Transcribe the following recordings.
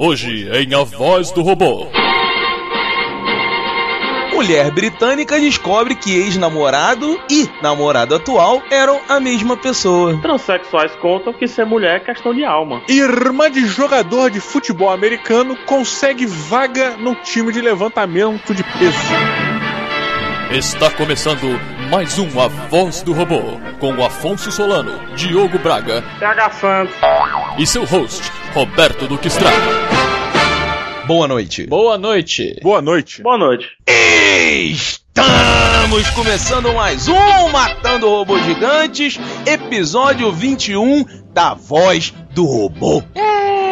Hoje em A Voz do Robô. Mulher britânica descobre que ex-namorado e namorado atual eram a mesma pessoa. Transsexuais contam que ser mulher é questão de alma. Irmã de jogador de futebol americano consegue vaga no time de levantamento de peso. Está começando mais um A Voz do Robô, com o Afonso Solano, Diogo Braga PH Santos. e seu host, Roberto Duque Estrada. Boa noite. Boa noite. Boa noite. Boa noite. Estamos começando mais um Matando Robôs Gigantes, episódio 21 da Voz do Robô. All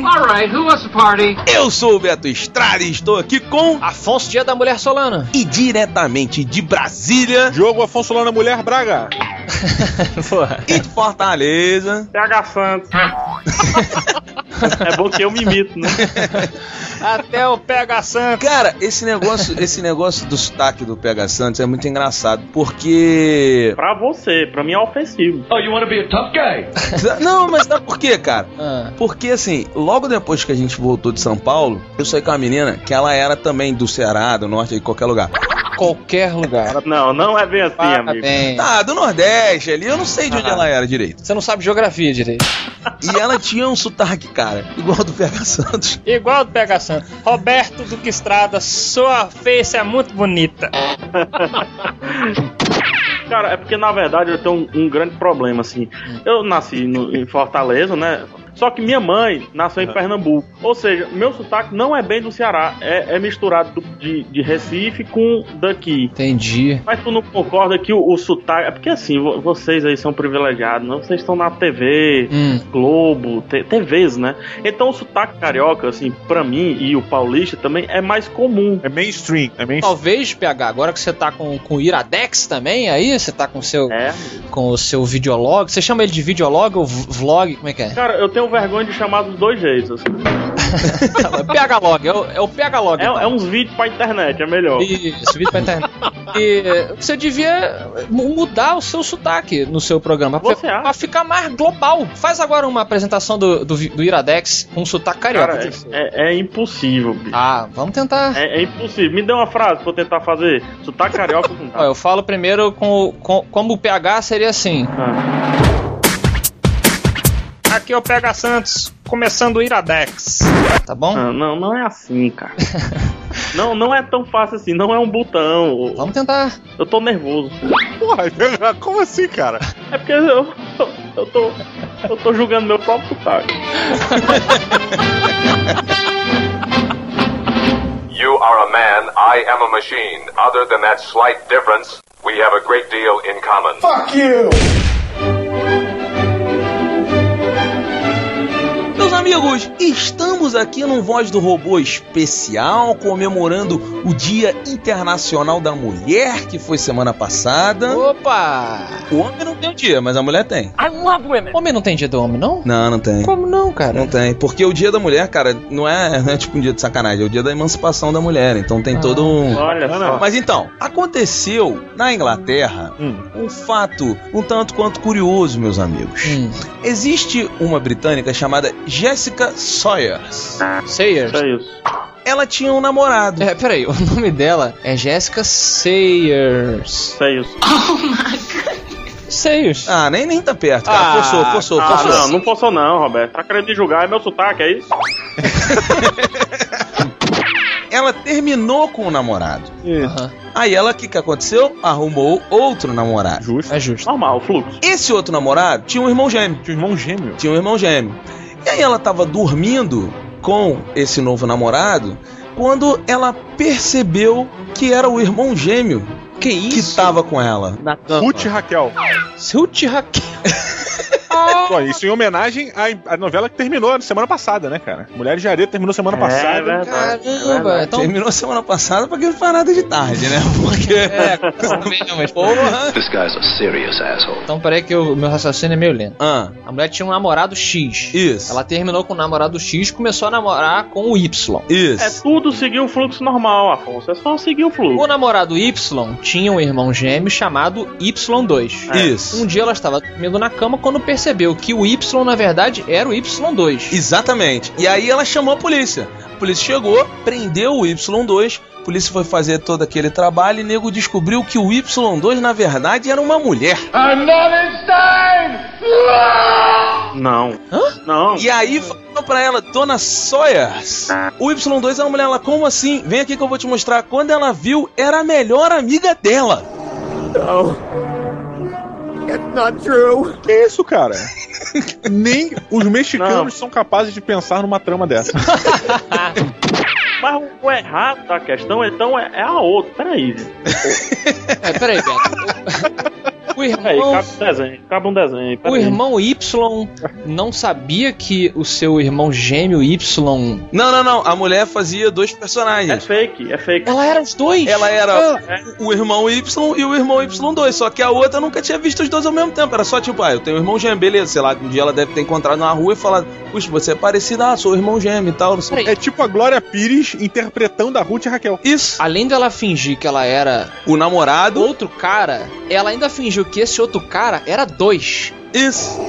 right, who wants to party? Eu sou o Beto Estrada e estou aqui com Afonso Dia da Mulher Solana. e diretamente de Brasília Diogo Afonso Lana Mulher Braga. Porra. e de Fortaleza. PH Santos. é bom que eu me imito, né? Até o Pega Santo. Cara, esse negócio, esse negócio do sotaque do PH Santos é muito engraçado, porque Pra você, pra mim é ofensivo. Oh, you want to be a tough guy? Não, mas sabe por quê, cara? Ah, Porque assim, logo depois que a gente voltou de São Paulo, eu saí com uma menina que ela era também do Ceará, do norte, de qualquer lugar. qualquer lugar. Não, não é bem assim, amigo. Parabéns. Tá, do Nordeste ali, eu não sei de onde Ah. ela era direito. Você não sabe geografia direito. E ela tinha um sotaque, cara, igual do PH Santos. Igual do Pega Santo. Roberto Duque Estrada, sua face é muito bonita. Cara, é porque na verdade eu tenho um, um grande problema, assim. Eu nasci no- em Fortaleza, né? Só que minha mãe nasceu em Pernambuco. Ou seja, meu sotaque não é bem do Ceará. É, é misturado do- de, de Recife com daqui. Entendi. Mas tu não concorda que o, o sotaque. É porque assim, vo- vocês aí são privilegiados, não? Vocês estão na TV, Hum. Globo, te- TVs, né? Então o sotaque carioca, assim, pra mim e o paulista também é mais comum. É mainstream. É mainstream. Talvez, PH, agora que você tá com, com o Iradex também, aí você tá com o seu, É. com o seu videolog. Você chama ele de videolog ou vlog? Como é que é? Cara, eu tenho vergonha de chamar dos dois jeitos. assim. PH Log, é o, é o PH Log. É, então. é uns vídeos pra internet, é melhor. Isso, vídeo pra internet. E você devia mu- mudar o seu sotaque no seu programa. Pra, Você acha? pra ficar mais global. Faz agora uma apresentação do, do, do Iradex com sotaque carioca. Cara, é, é- é impossível, bicho. Ah, vamos tentar. É, é impossível. Me dê uma frase pra eu tentar fazer. Sotaque carioca não Ó, eu falo primeiro com, com como o PH seria assim. Ah. Aqui é o Pega Santos, começando o Iradex. Tá bom? Ah, não, não é assim, cara. não, não é tão fácil assim. Não é um botão. Vamos tentar. Eu tô nervoso. Porra, como assim, cara? É porque eu, eu tô. Eu tô julgando meu próprio sotaque. You are a man, I am a machine. Other than that slight difference, we have a great deal in common. Meus amigos, estamos aqui num Voz do Robô especial comemorando o Dia Internacional da Mulher, que foi semana passada. Opa! O homem não tem o dia, mas a mulher tem. Homem não tem dia do homem, não? Não, não tem. Como não, cara? Não tem, porque o dia da mulher, cara, não é, não é tipo um dia de sacanagem, é o dia da emancipação da mulher, então tem todo um... Olha só. Mas então, aconteceu na Inglaterra Hum. um fato um tanto quanto curioso, meus amigos. Hum. Existe uma britânica chamada Jessica Sawyers. Sayers. Isso. Ela tinha um namorado. É, peraí, o nome dela é Jessica Sayers. É isso. Sayers. Ah, nem, nem tá perto, cara. Ah, Forçou, forçou, Ah, forçou. não, não posso não, Roberto. Tá querendo me julgar, é meu sotaque, é isso? Ela terminou com o namorado. Aham, Aí ela, o que, que aconteceu? Arrumou outro namorado. Justo. é justo. Normal, fluxo. Esse outro namorado tinha um irmão gêmeo. Tinha um irmão gêmeo. Tinha um irmão gêmeo. E aí ela tava dormindo com esse novo namorado quando ela percebeu que era o irmão gêmeo Que que isso? tava com ela. Na cama. Ruth Raquel. Ruth Raquel. Pô, isso em homenagem à, à novela que terminou na semana passada, né, cara? Mulheres de Areia terminou semana É passada. verdade. Caramba, então. Terminou semana passada porque não faz nada de tarde, né? Porque. É, mesmo, mas porra. This guy's a serious asshole. Então peraí que o meu raciocínio é meio lento. Ah, A mulher tinha um namorado X. isso. Ela terminou com o namorado X e começou a namorar com o Y. É Isso. tudo seguir o fluxo normal, Afonso. É só seguir o O fluxo. namorado Y tinha um irmão gêmeo chamado Y2. É. Isso. Um dia ela estava dormindo na cama quando percebeu percebeu que o Y, na verdade, era o Y2. Exatamente. E aí ela chamou a polícia. A polícia chegou, prendeu o Y2. A polícia foi fazer todo aquele trabalho e o nego descobriu que o Y2 na verdade era uma mulher. Não. Hã? Não. E aí falou pra ela, Dona Sawyers, o Y2 é uma mulher. Ela, como assim? Vem aqui que eu vou te mostrar. Quando ela viu, era a melhor amiga dela. Que isso, cara? Nem os mexicanos são capazes de pensar numa trama dessa. Mas o errado da questão então é, é a outra. Peraí. gente. É, peraí, Beto. O irmão, cabe um desenho. Cabe um desenho. o irmão Y não sabia que o seu irmão gêmeo Y. Não, não, não. A mulher fazia dois É personagens. fake, é fake. Ela era os dois? Ela era o irmão Y e o irmão Y2. Só que a outra nunca tinha visto os dois ao mesmo tempo. Era só tipo, ah, eu tenho um irmão gêmeo, beleza. Sei lá, um dia ela deve ter encontrado na rua e falado, puxa, você é parecida, ah, sou o irmão gêmeo e tal. É tipo a Glória Pires interpretando a Ruth e a Raquel. Isso. Além dela fingir que ela era O namorado. outro cara, ela ainda fingiu que esse outro cara era dois. Isso.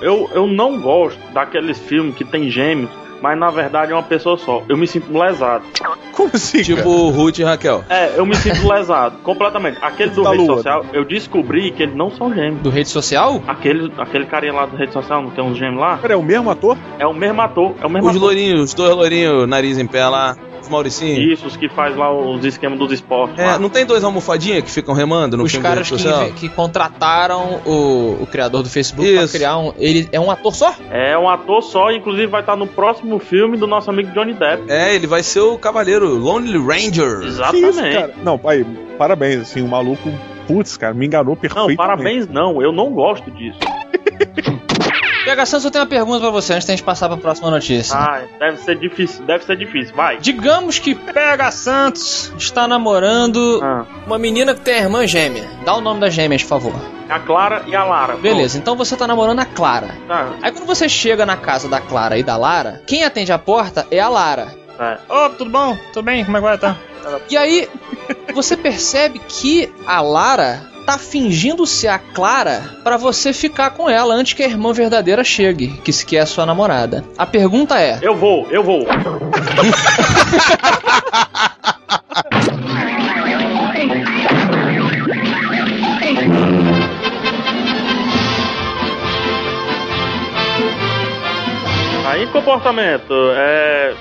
Eu, eu não gosto daqueles filmes que tem gêmeos, mas na verdade é uma pessoa só. Eu me sinto lesado. Como assim? cara? Tipo Ruth e Raquel. É, eu me sinto lesado, completamente. Aquele do Da rede lua. social, eu descobri que eles não são gêmeos. Do rede social? Aquele, aquele carinha lá da rede social, não tem uns gêmeos lá? Pera, é o mesmo ator? É o mesmo ator, é o mesmo Os ator. lourinhos, os dois lourinhos, nariz em pé lá. Os Mauricinhos. Isso, os que faz lá os esquemas dos esportes. É, lá. não tem dois almofadinhas que ficam remando no Os caras que, que contrataram o, o criador do Facebook pra Isso. criar um. Ele é um ator só? É um ator só, inclusive vai estar no próximo filme do nosso amigo Johnny Depp. É, ele vai ser o cavaleiro Lonely Ranger. Que isso, Exatamente. cara? Não, aí, parabéns, assim, o maluco, putz, cara, me enganou Não, perfeitamente. parabéns não, eu não gosto disso. PH Santos, eu tenho uma pergunta pra você antes da gente passar pra próxima notícia. Ah, deve ser difícil, deve ser difícil, vai. Digamos que PH Santos está namorando Ah, uma menina que tem a irmã gêmea. Dá o nome das gêmeas, por favor. a Clara e a Lara. Beleza, então você tá namorando a Clara. Tá, Aí quando você chega na casa da Clara e da Lara, quem atende a porta é a Lara. é. Ô, tudo bom? Tudo bem? Como é que vai? Tá? E aí, você percebe que a Lara tá fingindo ser a Clara pra você ficar com ela antes que a irmã verdadeira chegue, que se que é a sua namorada. A pergunta é: Eu vou, eu vou. Aí comportamento, é.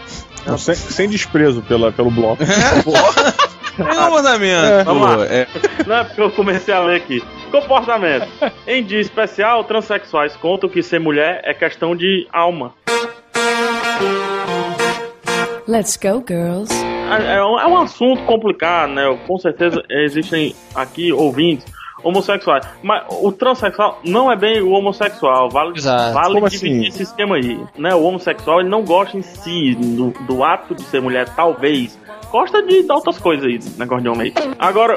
Não, sem, sem desprezo pela, pelo bloco. É comportamento. Vamos lá. É, Não é porque eu comecei a ler aqui. Comportamento. Em dia especial, transexuais contam que ser mulher é questão de alma. Let's go, girls. É, é um, é um assunto complicado, né? Com certeza existem aqui ouvintes homossexuais. Mas o transexual não é bem o homossexual. Vale, Exato. vale Como dividir assim? esse esquema aí. Né? O homossexual ele não gosta em si do, do ato de ser mulher, talvez. Gosta de, de outras coisas aí, negócio de homem aí. Agora,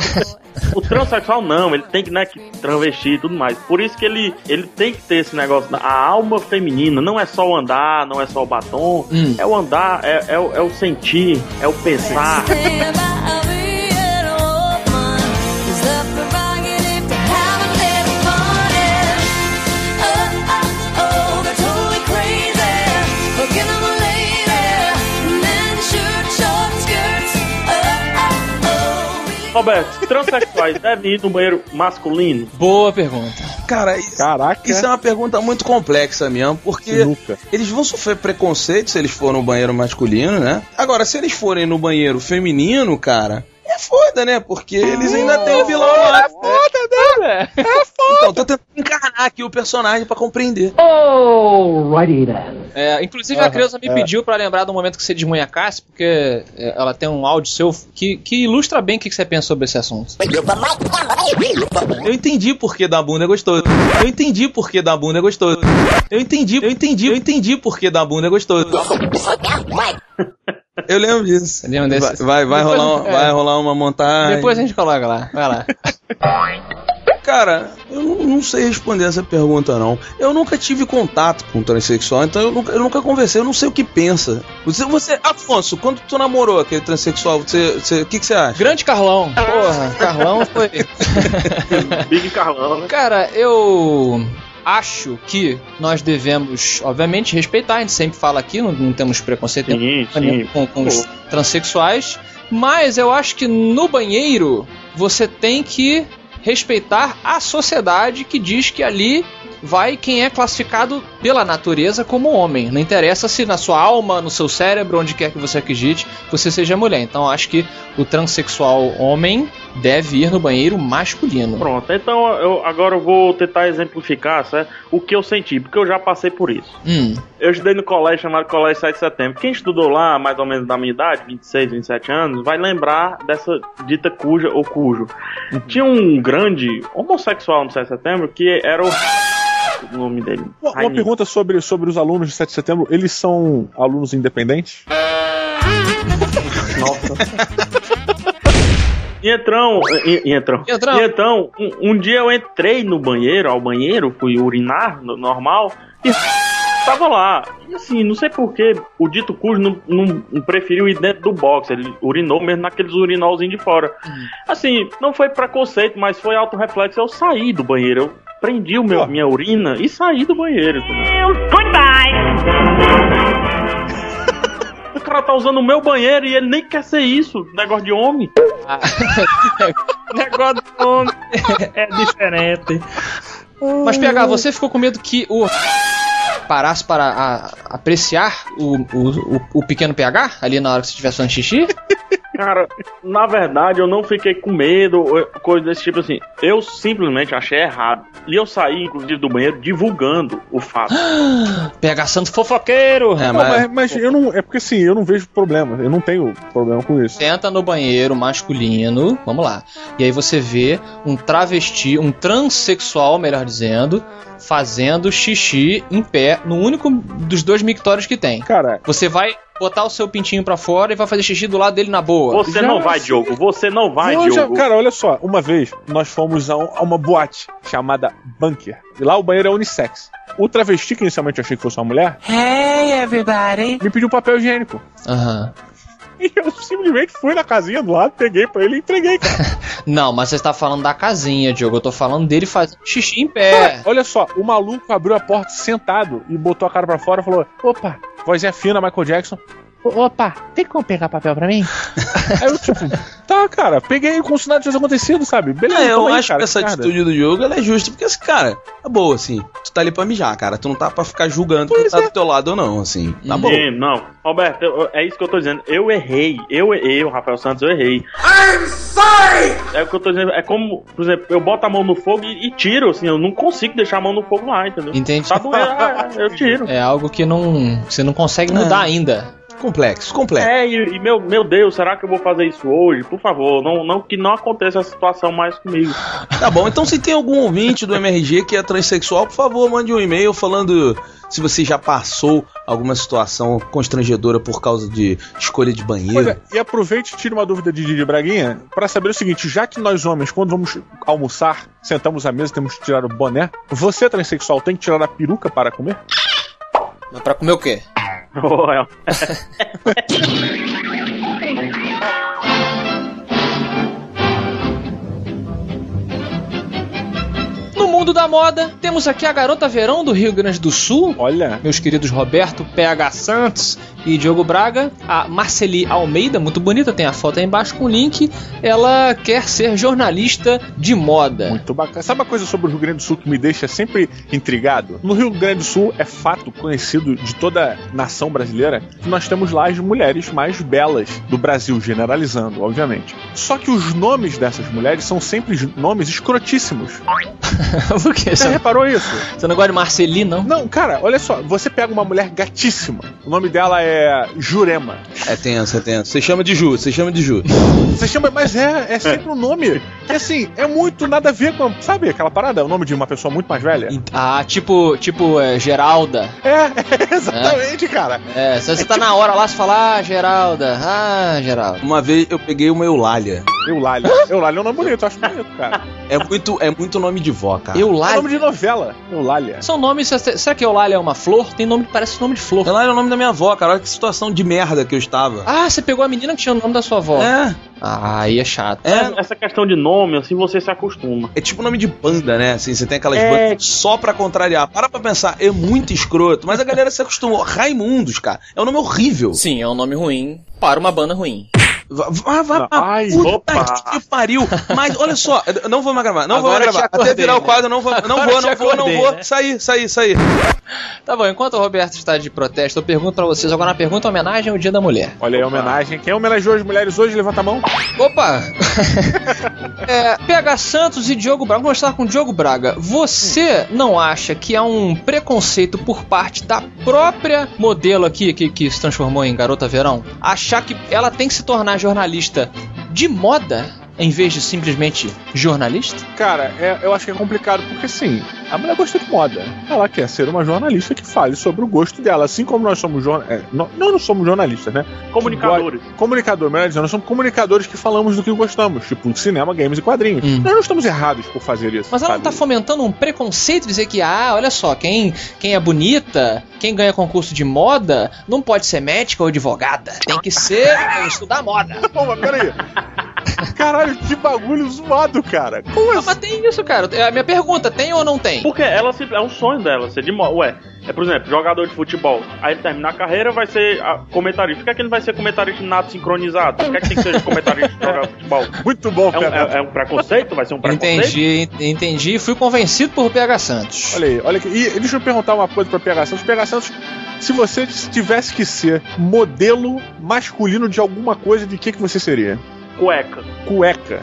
o transexual não, ele tem que, né, que travestir e tudo mais. Por isso que ele, ele tem que ter esse negócio da a alma feminina. Não é só o andar, não é só o batom. Hum. É o andar, é, é, é o sentir, é o pensar. Roberto, transexuais devem ir no banheiro masculino? boa pergunta. cara, isso, Caraca, isso é uma pergunta muito complexa mesmo, porque sinuca. eles vão sofrer preconceito se eles forem no banheiro masculino, né? Agora, se eles forem no banheiro feminino, cara, é foda, né? Porque eles ainda têm o vilão lá. É foda, né? É foda. Então, tô tentando encarnar aqui o personagem pra compreender. É, inclusive a Creuza me pediu pra lembrar do momento que você desmunhacasse, porque é, ela tem um áudio seu que, que ilustra bem o que você pensa sobre esse assunto. Eu entendi por que da bunda é gostoso. Eu entendi por que da bunda é gostoso. Eu entendi, eu entendi, eu entendi por que da bunda é gostoso. Eu lembro disso. Você lembra desse? Vai, vai, vai Depois- rolar, um- é. vai rolar uma montagem. Depois a gente coloca lá. Vai lá. Cara, eu não, não sei responder essa pergunta, não. Eu nunca tive contato com transexual, então eu nunca, eu nunca conversei, eu não sei o que pensa. Você, você Afonso, quando tu namorou aquele transexual, você, você- o que, que você acha? Grande Carlão. Porra, Carlão foi. Big Carlão, né? Cara, eu. acho que nós devemos, obviamente, respeitar, a gente sempre fala aqui, não, não temos preconceito Sim, sim. com, com os transexuais, mas eu acho que no banheiro você tem que respeitar a sociedade que diz que ali vai quem é classificado pela natureza como homem. Não interessa se na sua alma, no seu cérebro, onde quer que você acredite, você seja mulher. Então acho que o transexual homem deve ir no banheiro masculino. Pronto, então eu, agora eu vou tentar exemplificar certo? o que eu senti, porque eu já passei por isso. Hum. Eu estudei no colégio chamado Colégio 7 de Setembro. Quem estudou lá, mais ou menos da minha idade, 26, 27 anos, vai lembrar dessa dita cuja ou cujo. Tinha um grande homossexual no 7 de Setembro que era o. O nome dele. Uma, uma pergunta sobre, sobre os alunos de 7 de setembro: eles são alunos independentes? E entrão, entrão. E entrão. E então, um, um dia eu entrei no banheiro, ao banheiro, fui urinar, no- normal, e tava lá. E assim, não sei porquê, o dito cujo não, não- não preferiu ir dentro do box, ele urinou mesmo naqueles urinolzinhos de fora. Assim, não foi preconceito, mas foi autorreflexo. Eu saí do banheiro, eu prendi o meu, minha urina e saí do banheiro. entendeu? O cara tá usando o meu banheiro e ele nem quer ser isso, negócio de homem. negócio do homem é diferente. Mas PH, você ficou com medo que o parasse para a- apreciar o, o, o, o pequeno PH ali na hora que você estivesse fazendo xixi? Cara, na verdade eu não fiquei com medo, ou coisa desse tipo assim. Eu simplesmente achei errado. E eu saí, inclusive, do banheiro divulgando o fato. PH Santo fofoqueiro! É, Não, mas, mas, mas eu não. É porque assim, eu não vejo problema. Eu não tenho problema com isso. Senta no banheiro masculino, vamos lá. E aí você vê um travesti, um transexual, melhor dizendo, fazendo xixi em pé no único dos dois mictórios que tem. Cara, Você vai botar o seu pintinho pra fora e vai fazer xixi do lado dele na boa. Você Já não vai, sei. Diogo. Você não vai, já- Diogo. cara, olha só. Uma vez nós fomos a, um- a uma boate chamada Bunker. E lá o banheiro é unissex. O travesti, que inicialmente eu achei que fosse uma mulher, Hey, everybody. me pediu papel higiênico. Aham. E eu simplesmente fui na casinha do lado, peguei pra ele e entreguei, cara. Não, mas você está falando da casinha, Diogo. Eu tô falando dele fazendo xixi em Cara, pé. olha só, o maluco abriu a porta sentado e botou a cara pra fora e falou: opa, vozinha fina, Michael Jackson. Opa, tem como pegar papel pra mim? Aí eu, tipo, tá, cara, peguei como se nada tivesse acontecido, sabe? Beleza, É, eu aí, acho cara, que essa merda. atitude do jogo ela é justa, porque esse cara, tá boa, assim. Tu tá ali pra mijar, cara. Tu não tá pra ficar julgando quem Pois tá é. do teu lado ou não, assim. Tá bom. Sim, não. Roberto, eu- é isso que eu tô dizendo. Eu errei. Eu, eu, Rafael Santos, eu errei. É o que eu tô dizendo. É como, por exemplo, eu boto a mão no fogo e, e tiro, assim. Eu não consigo deixar a mão no fogo lá, entendeu? Entendi. Tá doendo, ah, eu tiro. É algo que não. Você não consegue mudar ainda. Complexo, complexo. É, e, e meu, meu Deus, será que eu vou fazer isso hoje? Por favor, não, não que não aconteça essa situação mais comigo. Tá bom, então se tem algum ouvinte do MRG que é transexual, por favor, mande um e-mail falando se você já passou alguma situação constrangedora por causa de escolha de Pois banheiro. é, e aproveite e tire uma dúvida de Didi Braguinha pra saber o seguinte: já que nós homens, quando vamos almoçar, sentamos à mesa, temos que tirar o boné, você transexual tem que tirar a peruca para comer? Mas pra comer o quê? No mundo da moda, temos aqui a garota verão do Rio Grande do Sul. Olha, Meus queridos Roberto PH Santos e Diogo Braga, a Marceli Almeida, muito bonita, tem a foto aí embaixo com o link. Ela quer ser jornalista de moda. muito bacana. Sabe uma coisa sobre o Rio Grande do Sul que me deixa sempre intrigado? No Rio Grande do Sul é fato conhecido de toda a nação brasileira que nós temos lá as mulheres mais belas do Brasil, generalizando, obviamente. Só que os nomes dessas mulheres são sempre nomes escrotíssimos. Por quê? Você Você, reparou isso? você não gosta de Marceli, não? Não, cara, olha só, você pega uma mulher gatíssima. O nome dela é Jurema. É tenso, é tenso. Você chama de Ju, você chama de Ju. Você chama, mas é, é sempre um nome que assim, é muito nada a ver com, sabe, aquela parada, o nome de uma pessoa muito mais velha? Ah, tipo, tipo, é, Geralda. É, exatamente, cara. É, se você tá na hora lá, você fala, ah, Geralda, ah, Geralda. Uma vez eu peguei uma Eulália. Eulália. Eulália é um nome bonito, eu acho bonito, cara. É muito, é muito nome de vó, cara. É Eulália. nome de novela. Eulália. São nomes, será que Eulália é uma flor? Tem nome que parece nome de flor. Eulália é o nome da minha avó, cara. Olha que situação de merda que eu estava. Ah, você pegou a menina que tinha o nome da sua avó. É. Ah, aí é chato. É, Essa questão de nome, assim, você se acostuma. é tipo nome de banda, né? Assim, você tem aquelas É. bandas só pra contrariar. Para pra pensar, é muito escroto, mas a galera se acostumou. Raimundos, cara, é um nome horrível. Sim, é um nome ruim para uma banda ruim. Vá, vá, ai, puta opa. que pariu. Mas olha só, não vou mais gravar, não vou Agora mais te gravar. acordei, Até virar o né? quadro, não vou, não Agora vou, não vou, não acordei, vou. né? Sair, sair, sair. Tá bom, enquanto o Roberto está de protesto, eu pergunto pra vocês agora uma pergunta em homenagem ao Dia da Mulher. Olha aí a homenagem. Quem homenageou as mulheres hoje? Levanta a mão. Opa! é, PH Santos e Diogo Braga. Vamos começar com o Diogo Braga. Você não acha que há um preconceito por parte da própria modelo aqui, que, que se transformou em Garota Verão? Achar que ela tem que se tornar jornalista de moda? Em vez de simplesmente jornalista? Cara, é- eu acho que é complicado porque, assim, a mulher gosta de moda. Ela quer ser uma jornalista que fale sobre o gosto dela. Assim como nós somos jornalistas. nós não somos jornalistas, né? Comunicadores. Comunicador, melhor dizendo, nós somos comunicadores que falamos do que gostamos, tipo cinema, games e quadrinhos. Hum. Nós não estamos errados por fazer isso. Mas ela não tá fomentando um preconceito, dizer que, ah, olha só, quem, quem é bonita, quem ganha concurso de moda, não pode ser médica ou advogada. Tem que ser estudar moda. Pô, mas peraí. Caralho, que bagulho zoado, cara. Como Ah, assim? mas tem isso, cara. É a minha pergunta, tem ou não tem? Porque ela se- é um sonho dela ser de moda. Ué, é por exemplo, jogador de futebol. Aí ele terminar a carreira, vai ser comentarista. Por que, é que ele vai ser comentarista de nada sincronizado? Por que, é que tem que ser comentarista de jogar futebol? Muito bom, É um, cara. é- é um preconceito? Vai ser um preconceito? Entendi, ent- entendi. Fui convencido por PH Santos. Olha aí, olha aqui. E deixa eu perguntar uma coisa pra PH Santos. PH Santos, se você tivesse que ser modelo masculino de alguma coisa, de que, que você seria? Cueca. Cueca.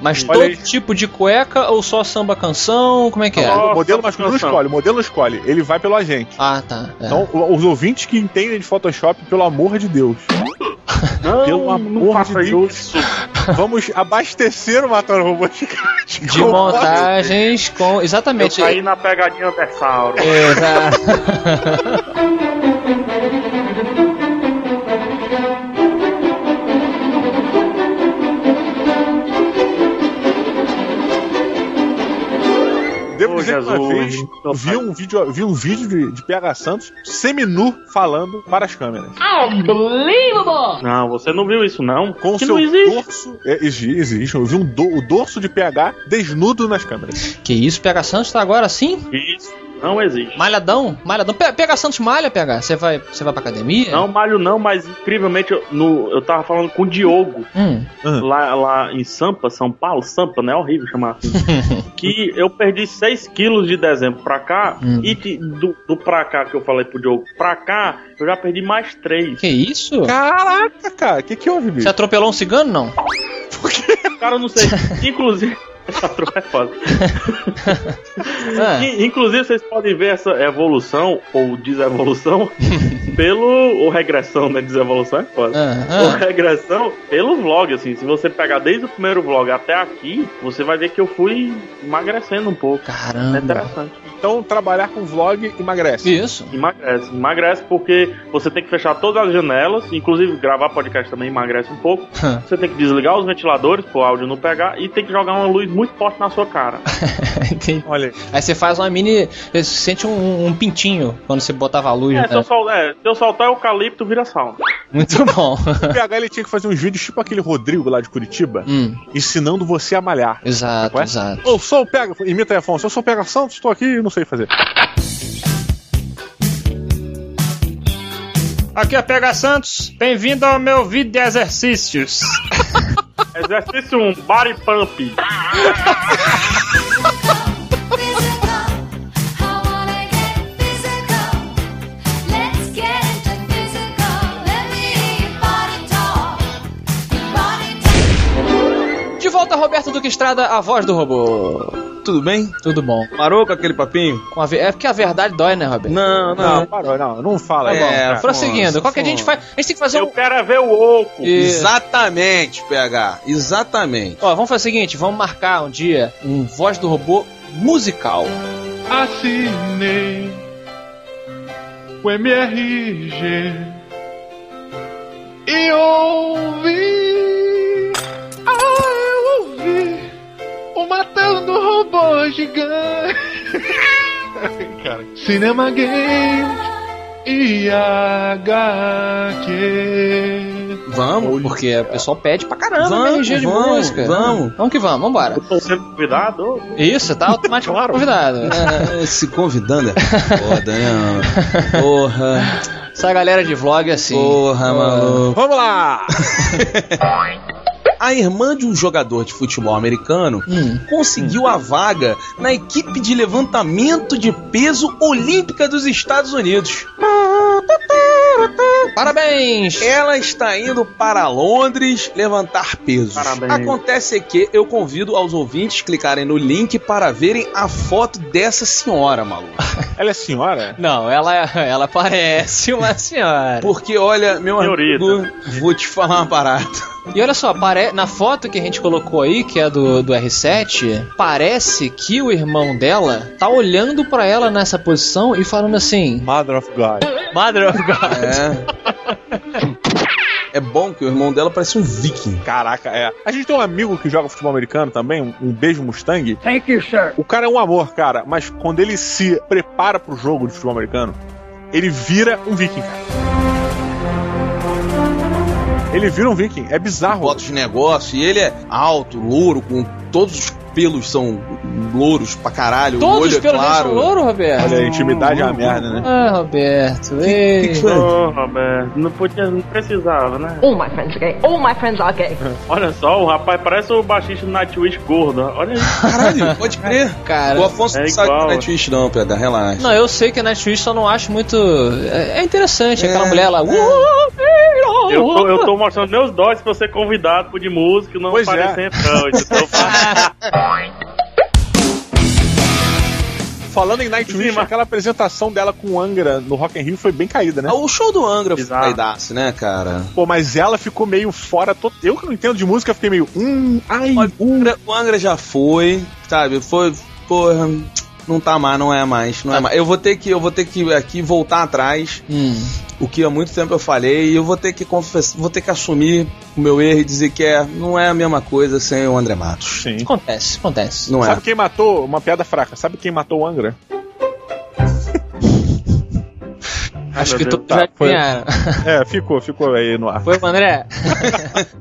Mas Olha todo aí. tipo de cueca ou só samba canção? Como é que é? Nossa, o modelo masculino canção. escolhe, o modelo não escolhe. Ele vai pelo agente. Ah, tá. é. Então, os ouvintes que entendem de Photoshop, pelo amor de Deus, Não, Pelo amor de Deus. isso. vamos abastecer o Matar Robô de, de montagens com. Eu Exatamente. caí na pegadinha Versauro. Exato. Uma Jesus, vez vi um vídeo, vi um vídeo de, de PH Santos seminu falando para as câmeras. Não, você não viu isso, não? Com que seu não existe. dorso. É, exi- existe. Eu vi um do- o dorso de PH desnudo nas câmeras. que isso, PH Santos tá agora assim? Isso não existe. Malhadão? Malhadão. Pe- PH Santos malha, PH. Você vai, você vai pra academia? Não, malho não, mas incrivelmente eu, no, eu tava falando com o Diogo, Hum. lá, lá em Sampa, São Paulo, Sampa, né? É horrível chamar assim. que eu perdi 6 quilos de dezembro pra cá, Hum. e de- do, do pra cá que eu falei pro Diogo, pra cá, eu já perdi mais 3. Que isso? Caraca, cara, o que, que houve, Você bicho? atropelou um cigano, não? Cara, eu não sei. Inclusive. Essa troca é foda. Ah. In- Inclusive, vocês podem ver essa evolução ou desevolução pelo. ou regressão, né? Desevolução é foda. Ah, Ou ah. regressão pelo vlog, assim. Se você pegar desde o primeiro vlog até aqui, você vai ver que eu fui emagrecendo um pouco. É Caramba. interessante. Então, trabalhar com vlog emagrece. Isso. Emagrece. Emagrece porque você tem que fechar todas as janelas, inclusive gravar podcast também emagrece um pouco. Você tem que desligar os ventiladores pro áudio não pegar e tem que jogar uma luz muito forte na sua cara. Olha aí. Aí você faz uma mini. Você sente um, um pintinho quando você botava a luz. É, né? se eu, sol, é, se eu soltar eucalipto, vira sauna. Muito bom. O PH ele tinha que fazer uns vídeos tipo aquele Rodrigo lá de Curitiba, hum, ensinando você a malhar. exato, Ué? exato. Eu sou o PH, imita aí, Afonso, eu sou o PH Santos, estou aqui e não sei fazer. Aqui é PH Santos, bem-vindo ao meu vídeo de exercícios. Exercício 1, body pump. De volta, Roberto Duque Estrada, a voz do robô. Tudo bem? Tudo bom. Parou com aquele papinho? Com a ve- É porque a verdade dói, né, Roberto? Não, Não, não. parou, não, não fala. É, bom. Prosseguindo, qual que a gente faz? A gente tem que fazer Eu um. quero é ver o oco. E- Exatamente, PH. Exatamente. Ó, vamos fazer o seguinte: vamos marcar um dia um voz do robô musical. Assinei o MRG e ouvi, o Matando Robô Gigante. Cara, Cinema Games e HQ. Vamos. Porque o pessoal pede pra caramba Vamos, de vamos, música. vamos. Vamos que vamos, vambora. Eu tô sendo convidado. Isso, tá automaticamente convidado. É, se convidando é foda, né? Porra. Essa galera de vlog é assim. Porra, maluco. Vamos lá! A irmã de um jogador de futebol americano Hum. conseguiu a vaga na equipe de levantamento de peso olímpica dos Estados Unidos. Parabéns! Ela está indo para Londres levantar pesos. Parabéns. Acontece que eu convido aos ouvintes clicarem no link para verem a foto dessa senhora, maluco. Ela é senhora? Não, ela, ela parece uma senhora. Porque, olha, meu Senhorita. amigo, vou te falar uma parada. E olha só, na foto que a gente colocou aí, que é do, do R7, parece que o irmão dela tá olhando pra ela nessa posição e falando assim: Mother of God. Mother of God. É. É bom que o irmão dela parece um viking. Caraca, é. A gente tem um amigo que joga futebol americano também, um, um beijo Mustang. Thank you, sir. O cara é um amor, cara, mas quando ele se prepara pro jogo de futebol americano, ele vira um viking, cara. Ele vira um viking, é bizarro. Fotos de negócio, e ele é alto, louro, com todos os pelos são louros pra caralho, o Todos olho os é pelos dele claro. são louro, Roberto? Olha, a intimidade é uma merda, né? Ah, Roberto, ei. Ô, Roberto, não podia, não precisava, né? All my friends are gay. All my friends are gay. Olha só, o rapaz parece o baixista do Nightwish gordo. Olha isso. Caralho, pode crer. Cara, o Afonso é não sabe que não é Twitch não, Pedro, relaxa. Não, eu sei que a Nightwish só não acho muito. É, é interessante, É, aquela mulher lá. Eu tô, eu tô mostrando meus dólares pra ser convidado pro de música e não Pois é. aparecer então. entendeu? Falando em Nightwish, aquela apresentação dela com o Angra no Rock in Rio foi bem caída, né? O show do Angra foi caidaço, né, cara? Pô, mas ela ficou meio fora. to- Eu que não entendo de música, fiquei meio. Hum, ai, Olha, Angra, o Angra já foi, sabe? Foi, porra, não tá mais, não é mais, não é mais. Eu vou ter que, eu vou ter que aqui voltar atrás, Hum. o que há muito tempo eu falei, e eu vou ter que confessar, vou ter que assumir o meu erro e dizer que é, não é a mesma coisa sem o André Matos. Sim. Acontece, acontece. Não é. Sabe quem matou? Uma piada fraca. Sabe quem matou o Angra? Acho que Deus, todos tá, já foi. É, ficou, ficou aí no ar. Foi o André?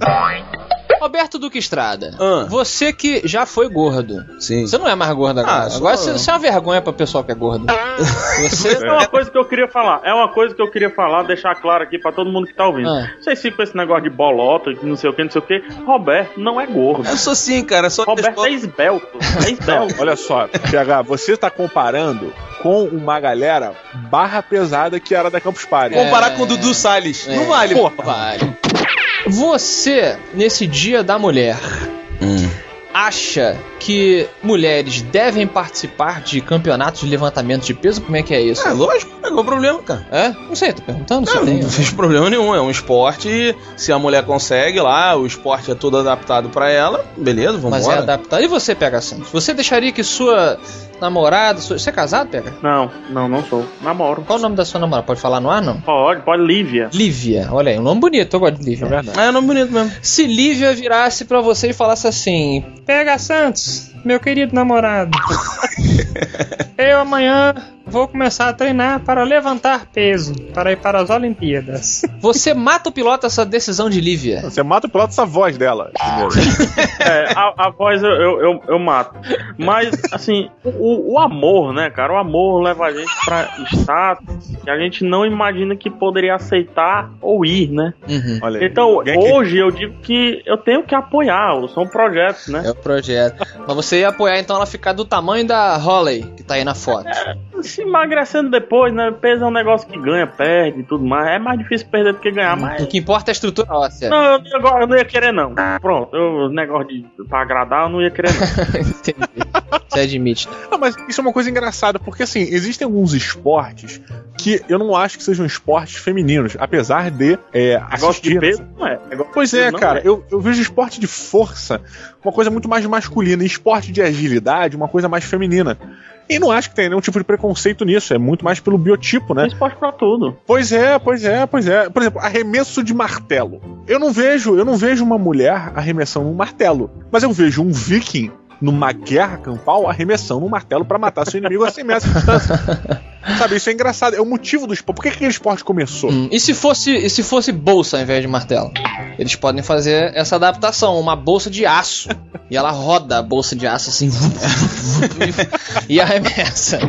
Roberto Duque Estrada, Ah. você que já foi gordo. Sim. Você não é mais gordo agora. Ah, agora você, você é uma vergonha pra pessoal que é gordo. Você. É uma coisa que eu queria falar. É uma coisa que eu queria falar, deixar claro aqui pra todo mundo que tá ouvindo. Ah. Vocês ficam com esse negócio de bolota, que não sei o que, não sei o que. Roberto não é gordo. Eu sou sim, cara, só Roberto é esbelto. É Não, esbelto. olha só, PH, você tá comparando com uma galera barra pesada que era da Campus Party. comparar com o Dudu Salles. É. Não vale. Porra. Vale. Você, nesse dia da mulher, Hum. acha que mulheres devem participar de campeonatos de levantamento de peso? Como é que é isso? É, lógico, não é problema, cara. É? Não sei, tô perguntando se Não, tem. não vejo problema nenhum, é um esporte e se a mulher consegue lá, o esporte é todo adaptado pra ela, beleza, vamos Mas é adaptado. E você, Pega Santos? Você deixaria que sua namorada. Sua... Você é casado, Pega? Não, não, não sou. Namoro. Qual o nome da sua namorada? Pode falar no ar, não? Pode, pode, Lívia. Lívia. Olha aí, um nome bonito, eu gosto de Lívia. É verdade. É, nome bonito mesmo. Se Lívia virasse pra você e falasse assim: Pega Santos, meu querido namorado. eu amanhã vou começar a treinar para levantar peso para ir para as Olimpíadas. Você mata ou pilota essa decisão de Lívia? Você mata o piloto essa voz dela. É, a, a voz eu, eu, eu, eu mato. Mas, assim, o, o amor, né, cara? O amor leva a gente pra status que a gente não imagina que poderia aceitar ou ir, né? Uhum. Então, hoje eu digo que eu tenho que apoiar. São projetos, né? É o projeto. Mas você ia apoiar então ela ficar do tamanho da Holly, que tá aí na foto. Se emagrecendo depois, né? Peso é um negócio que ganha, perde e tudo mais. É mais difícil perder do que ganhar, mas. O que importa é a estrutura óssea. Não, eu, eu, eu não ia querer, não. Pronto, eu, negócio de pra agradar, eu não ia querer, não. Entendi. Você admite. Não, mas isso é uma coisa engraçada, porque assim, existem alguns esportes que eu não acho que sejam esportes femininos, apesar de é, Negócio assistir. de peso não é. Negócio de Pois é, cara, eu, eu vejo esporte de força uma coisa muito mais masculina, e esporte de agilidade uma coisa mais feminina. E não acho que tenha nenhum tipo de preconceito nisso, é muito mais pelo biotipo, né? Tem esporte pra tudo. Pois é, pois é, pois é. Por exemplo, arremesso de martelo. Eu não vejo, eu não vejo uma mulher arremessando um martelo, mas eu vejo um viking numa guerra campal arremessando um martelo pra matar seu inimigo a 100 metros de distância. Sabe, isso é engraçado, é o motivo do esporte. Por que que aquele esporte começou? Hum, E se fosse, e se fosse bolsa ao invés de martelo? Eles podem fazer essa adaptação, uma bolsa de aço. e ela roda a bolsa de aço assim. e arremessa.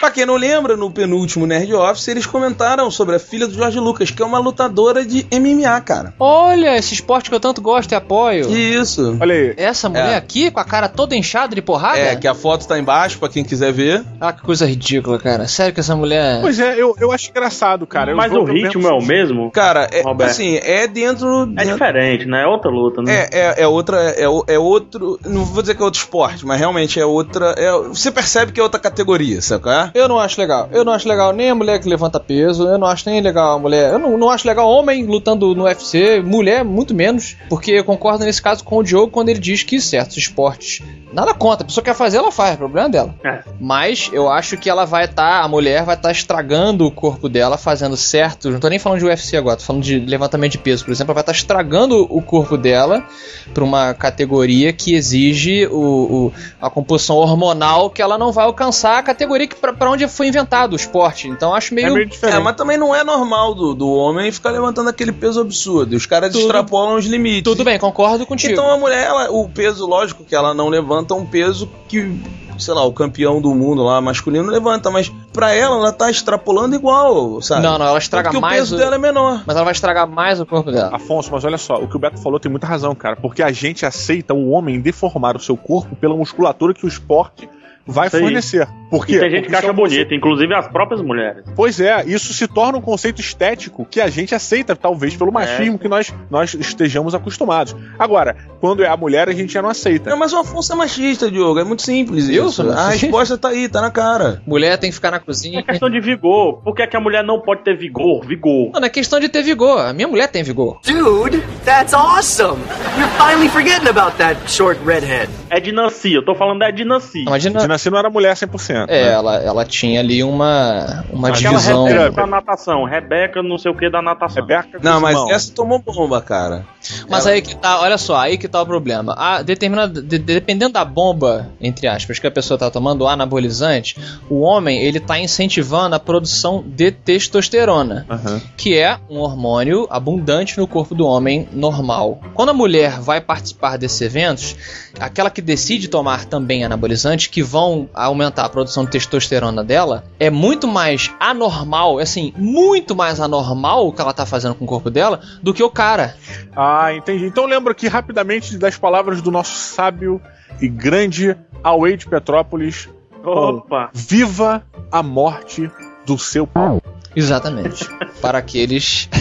Pra quem não lembra, no penúltimo Nerd Office, eles comentaram sobre a filha do Jorge Lucas, que é uma lutadora de MMA, cara. Olha, esse esporte que eu tanto gosto e apoio. Isso. Olha aí. Essa mulher É. aqui, com a cara toda inchada de porrada? É, que a foto tá embaixo, pra quem quiser ver. Ah, que coisa ridícula, cara. Sério que essa mulher. Pois é, eu, eu acho engraçado, cara. Eu Mas o ritmo é o mesmo? Cara, é, Roberto. assim, é dentro... É dentro- diferente, né? É outra luta, né? É, é, é outra. É, é outro. Não vou dizer que é outro esporte, mas realmente é outra. é- você percebe que é outra categoria, sabe? Eu não acho legal. Eu não acho legal nem a mulher que levanta peso. Eu não acho nem legal a mulher. Eu não, não acho legal homem lutando no UFC. Mulher, muito menos. Porque eu concordo nesse caso com o Diogo quando ele diz que certos esportes. Nada contra. A pessoa quer fazer, ela faz. O problema é dela. É. Mas eu acho que ela vai estar. a mulher vai estar estragando o corpo dela, fazendo certo. Não tô nem falando de UFC agora, tô falando de levantamento de peso, por exemplo. Ela vai estar estragando o corpo dela pra uma categoria que exige o, o- a composição hormonal que ela não vai alcançar a categoria que pra, pra onde foi inventado o esporte. Então acho meio. É meio diferente. É, mas também não é normal do, do homem ficar levantando aquele peso absurdo. Os caras Tudo- extrapolam os limites. Tudo bem, concordo contigo. Então a mulher, ela, o peso, lógico que ela não levanta um peso que, sei lá, o campeão do mundo lá masculino levanta, mas pra ela, ela tá extrapolando igual, sabe? Não, não, ela estraga Porque mais o peso o- dela é menor. Mas ela vai estragar mais o corpo dela. Afonso, mas olha só, o que o Beto falou tem muita razão, cara. Porque a gente aceita o homem deformar o seu corpo pela musculatura que o esporte vai Isso fornecer. Quê? E tem gente Porque que acha é um conceito- inclusive as próprias mulheres. Pois é, isso se torna um conceito estético que a gente aceita, talvez pelo machismo que nós, nós estejamos acostumados. Agora, quando é a mulher, a gente já não aceita. Não, mas o Afonso é machista, Diogo. É muito simples Eu isso. sou A resposta tá aí, tá na cara. Mulher tem que ficar na cozinha. É questão de vigor. Por que, é que a mulher não pode ter vigor? Vigor. Não, não é questão de ter vigor. A minha mulher tem vigor. Dude, that's awesome! You're finally forgetting about that short redhead. É de Nancy, eu tô falando é de Nancy. Imagina. Dinassi não era mulher 100%. É, né? ela, ela tinha ali uma, uma Aquela divisão. Rebeca da natação. Rebeca não sei o que da natação. Rebeca Não, mas essa tomou bomba, cara. Mas aí que tá, olha só, aí que tá o problema. A, determinada, de- dependendo da bomba, entre aspas, que a pessoa tá tomando, o anabolizante, o homem ele tá incentivando a produção de testosterona, Aham. que é um hormônio abundante no corpo do homem normal. Quando a mulher vai participar desses eventos, aquela que decide tomar também anabolizantes, que vão aumentar a produção de testosterona dela, é muito mais anormal, assim, muito mais anormal o que ela tá fazendo com o corpo dela do que o cara. Ah, entendi. Então lembro aqui rapidamente das palavras do nosso sábio e grande Away de Petrópolis. Opa! Viva a morte do seu pau. Exatamente. Para aqueles.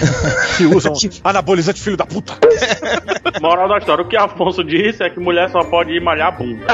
Que usam anabolizante filho da puta. Moral da história, o que Afonso disse é que mulher só pode ir malhar a bunda.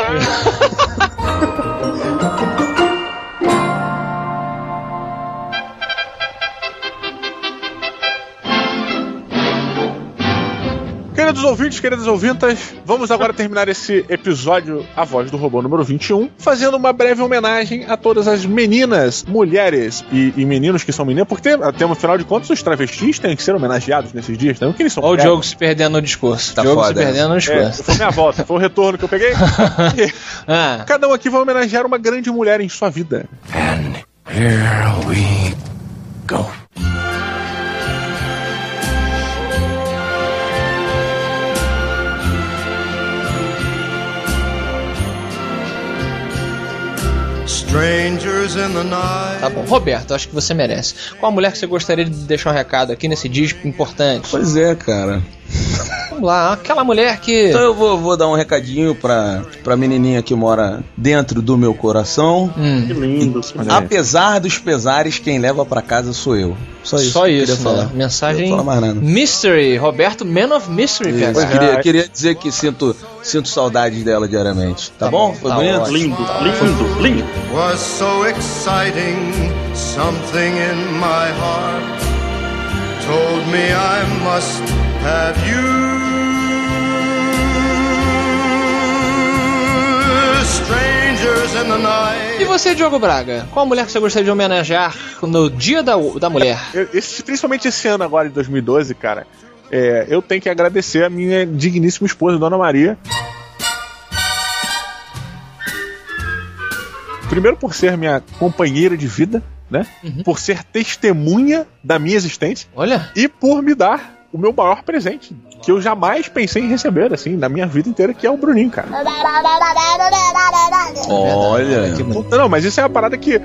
Queridos ouvintes, queridas ouvintas, vamos agora terminar esse episódio A Voz do Robô número 21, fazendo uma breve homenagem a todas as meninas, mulheres e, e meninos que são meninas, porque até afinal de contas os travestis têm que ser homenageados nesses dias, né? Porque eles são Olha o. Diogo se perdendo no discurso. Tá Diogo se foda, né? perdendo no É, discurso. foi minha volta, foi o retorno que eu peguei. Ah, Cada um aqui vai homenagear uma grande mulher em sua vida. Here we go. Tá bom. Roberto, acho que você merece. Qual a mulher que você gostaria de deixar um recado aqui nesse dia importante? Pois é, cara. Vamos lá, aquela mulher que. Então eu vou, vou dar um recadinho pra, pra menininha que mora dentro do meu coração. Hum, Que lindo. Apesar dos pesares, quem leva pra casa sou eu. Só isso. só isso, queria né? falar. Mensagem falar mais nada. Mystery. Roberto, Man of Mystery, cara. queria, queria dizer que sinto, sinto saudades dela diariamente. Tá, bom? Foi tá bonito? Lindo, lindo, lindo. Was so exciting. Something in my heart told me I must have you. Strangers in the night. E você, Diogo Braga? Qual mulher que você gostaria de homenagear no dia da, da mulher? Esse- principalmente esse ano agora, de 2012, cara, é, eu tenho que agradecer a minha digníssima esposa, Dona Maria. Primeiro por ser minha companheira de vida, né? Por ser testemunha da minha existência Olha. e por me dar o meu maior presente, que eu jamais pensei em receber, assim, na minha vida inteira, que é o Bruninho, cara. Olha. Puta, Não, mas isso é uma parada que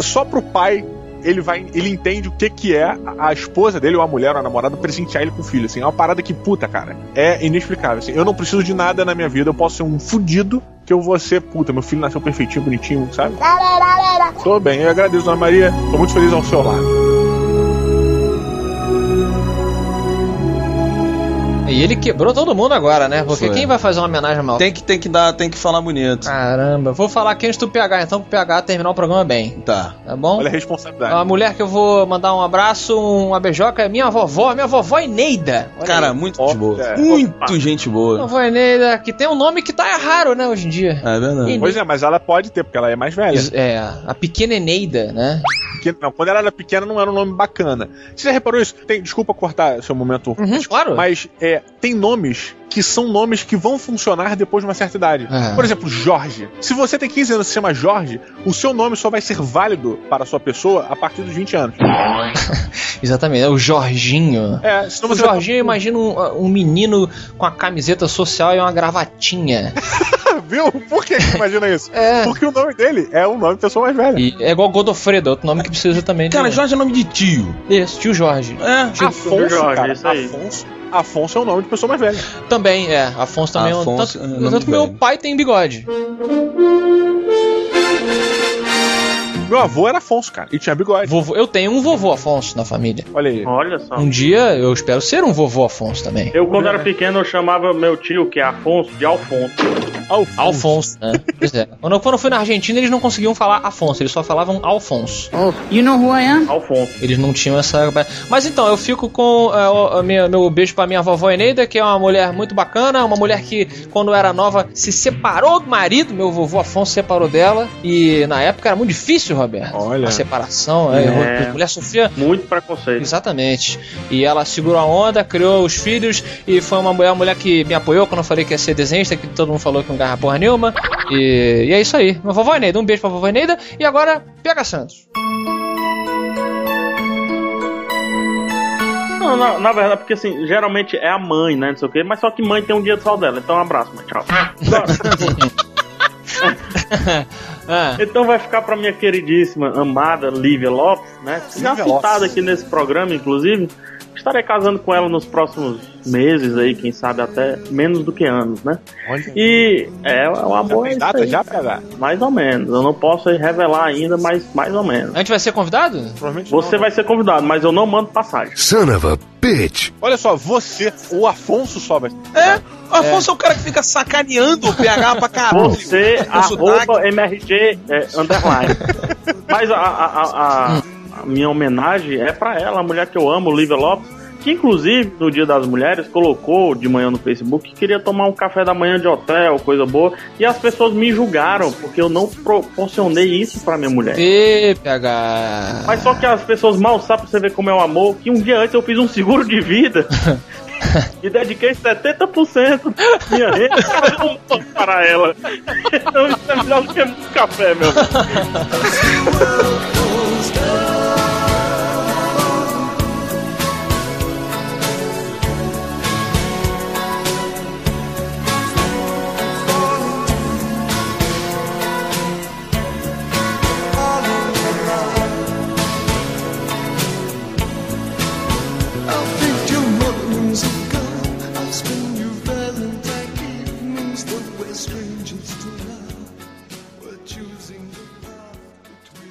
só pro pai ele vai, ele entende o que que é a esposa dele, ou a mulher, ou a namorada, presentear ele com o filho, assim. É uma parada que, puta, cara, é inexplicável, assim. Eu não preciso de nada na minha vida, eu posso ser um fudido que eu vou ser, puta, meu filho nasceu perfeitinho, bonitinho, sabe? Tô bem, eu agradeço, Dona Maria, tô muito feliz ao seu lado. E ele quebrou todo mundo agora, né? Porque Foi. quem vai fazer uma homenagem mal? Tem que, tem que dar, tem que falar bonito. Caramba, vou falar aqui antes do PH, então, pro PH terminar o programa bem. Tá. Tá bom? Olha a responsabilidade. A mulher que eu vou mandar um abraço, uma beijoca, é minha vovó, minha vovó Eneida. Olha Cara, aí. muito gente boa. é. Muito gente boa. Vovó Eneida, que tem um nome que tá raro, né, hoje em dia. É verdade. Eneida. Pois é, mas ela pode ter, porque ela é mais velha. É, a pequena Eneida, né? Porque, não, quando ela era pequena não era um nome bacana. Você já reparou isso? Tem, desculpa cortar seu momento. Uhum, claro. Mas é, tem nomes que são nomes que vão funcionar depois de uma certa idade. É. Por exemplo, Jorge. Se você tem 15 anos e se chama Jorge, o seu nome só vai ser válido para a sua pessoa a partir dos 20 anos. Exatamente, é o Jorginho. É, senão O você vai- Jorginho, imagina um, um menino com a camiseta social e uma gravatinha. Viu? Por que que imagina isso? É. Porque o nome dele é um nome de pessoa mais velha. E é igual Godofredo, outro nome que precisa também. de- Cara, Jorge é nome de tio. Isso, tio Jorge. É. Tio Afonso, Jorge, cara, isso aí. Afonso, Afonso é um nome de pessoa mais velha. Também, é. Afonso também Afonso é é um. nome Tanto, tanto de que meu pai tem bigode. Meu avô era Afonso, cara, e tinha bigode. Vovô, eu tenho um vovô Afonso na família. Olha aí. Olha só. Um dia eu espero ser um vovô Afonso também. Eu, quando era pequeno, eu chamava meu tio, que é Afonso, de Alfonso. Alfonso. Alfonso, né? Pois é. Quando eu, quando eu fui na Argentina, eles não conseguiam falar Afonso, eles só falavam Alfonso. Oh, you know who I am? Alfonso. Eles não tinham essa. Mas então, eu fico com é, o- a minha- meu beijo pra minha vovó Eneida, que é uma mulher muito bacana, uma mulher que, quando era nova, se separou do marido. Meu vovô Afonso separou dela. E na época era muito difícil, Roberto. Olha. A separação. é, É. A mulher sofria Muito preconceito. Exatamente. E ela segurou a onda, criou os filhos e foi uma mulher, uma mulher que me apoiou quando eu falei que ia ser desenhista, que todo mundo falou que não ganhava porra nenhuma. E, e é isso aí. Minha vovó Eneida, um beijo pra vovó Eneida. E agora, PH Santos. Não, na, na verdade, porque assim, geralmente é a mãe, né? Não sei o quê, mas só que mãe tem um dia de sol dela. Então, um abraço, mãe. Tchau. Ah, Então vai ficar pra minha queridíssima, amada Lívia Lopes, né? Já citada aqui nesse programa, inclusive. Estarei casando com ela nos próximos meses aí, quem sabe até menos do que anos, né? Olha. E é uma Já boa data? aí, Já pegar? Mais ou menos. Eu não posso revelar ainda, mas mais ou menos. a gente vai ser convidado? Provavelmente Você não, vai ser convidado, mas eu não mando passagem. Son of a bitch. Olha só, você, o Afonso vai. É, o Afonso é. o cara que fica sacaneando o PH pra caralho. Você, sotaque. arroba MRG é, underline. Mas a, a- a- a- a minha homenagem é pra ela, a mulher que eu amo, Lívia Lopes, que inclusive no Dia das Mulheres colocou de manhã no Facebook que queria tomar um café da manhã de hotel, coisa boa, e as pessoas me julgaram porque eu não proporcionei isso pra minha mulher. Ê, PH. Mas só que as pessoas mal sabem pra você ver como é o amor, que um dia antes eu fiz um seguro de vida e dediquei 70% da minha renda para ela. Então isso é melhor do que muito café, meu.